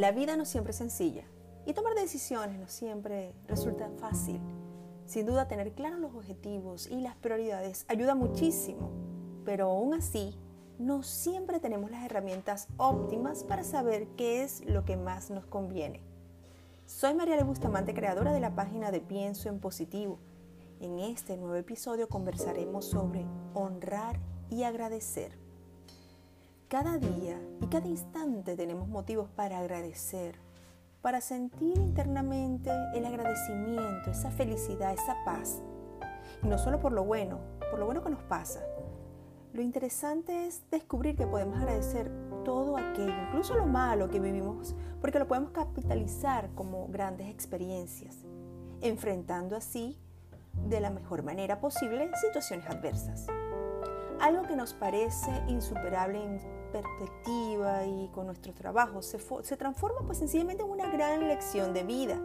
La vida no siempre es sencilla y tomar decisiones no siempre resulta fácil. Sin duda tener claros los objetivos y las prioridades ayuda muchísimo, pero aún así no siempre tenemos las herramientas óptimas para saber qué es lo que más nos conviene. Soy María Bustamante, creadora de la página de Pienso en Positivo. En este nuevo episodio conversaremos sobre honrar y agradecer. Cada día y cada instante tenemos motivos para agradecer, para sentir internamente el agradecimiento, esa felicidad, esa paz. Y no solo por lo bueno, por lo bueno que nos pasa. Lo interesante es descubrir que podemos agradecer todo aquello, incluso lo malo que vivimos, porque lo podemos capitalizar como grandes experiencias, enfrentando así de la mejor manera posible situaciones adversas. Algo que nos parece insuperable en perspectiva y con nuestro trabajo se, se transforma pues sencillamente en una gran lección de vida.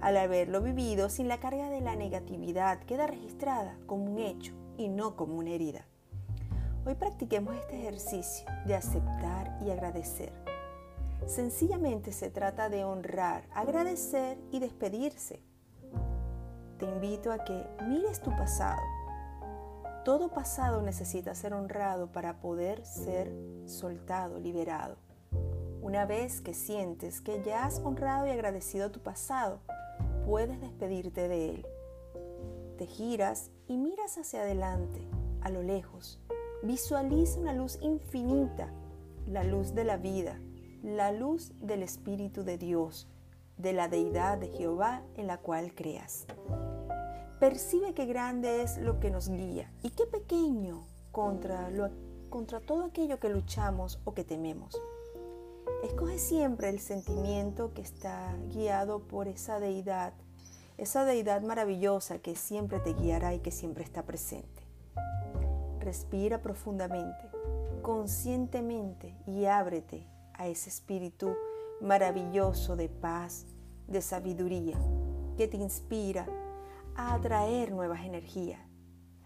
Al haberlo vivido sin la carga de la negatividad queda registrada como un hecho y no como una herida. Hoy practiquemos este ejercicio de aceptar y agradecer. Sencillamente se trata de honrar, agradecer y despedirse. Te invito a que mires tu pasado todo pasado necesita ser honrado para poder ser soltado, liberado. Una vez que sientes que ya has honrado y agradecido tu pasado, puedes despedirte de él. Te giras y miras hacia adelante, a lo lejos. Visualiza una luz infinita, la luz de la vida, la luz del Espíritu de Dios, de la deidad de Jehová en la cual creas. Percibe qué grande es lo que nos guía y qué pequeño contra, lo, contra todo aquello que luchamos o que tememos. Escoge siempre el sentimiento que está guiado por esa deidad, esa deidad maravillosa que siempre te guiará y que siempre está presente. Respira profundamente, conscientemente y ábrete a ese espíritu maravilloso de paz, de sabiduría, que te inspira a atraer nuevas energías.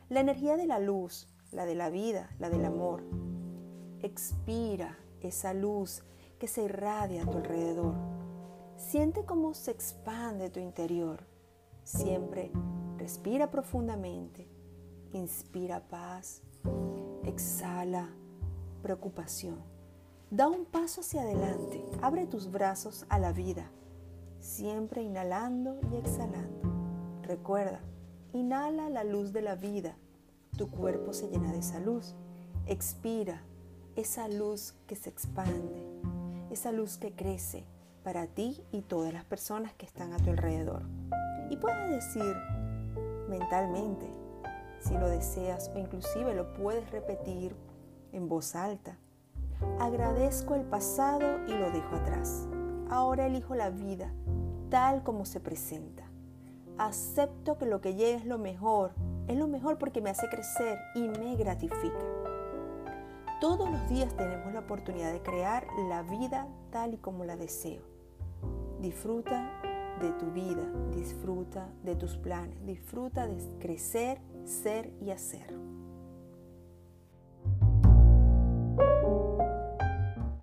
La energía de la luz, la de la vida, la del amor. Expira esa luz que se irradia a tu alrededor. Siente cómo se expande tu interior. Siempre respira profundamente. Inspira paz. Exhala preocupación. Da un paso hacia adelante. Abre tus brazos a la vida. Siempre inhalando y exhalando. Recuerda, inhala la luz de la vida. Tu cuerpo se llena de esa luz. Expira esa luz que se expande, esa luz que crece para ti y todas las personas que están a tu alrededor. Y puedes decir mentalmente, si lo deseas o inclusive lo puedes repetir en voz alta. Agradezco el pasado y lo dejo atrás. Ahora elijo la vida tal como se presenta acepto que lo que llega es lo mejor, es lo mejor porque me hace crecer y me gratifica. Todos los días tenemos la oportunidad de crear la vida tal y como la deseo. Disfruta de tu vida, disfruta de tus planes, disfruta de crecer, ser y hacer.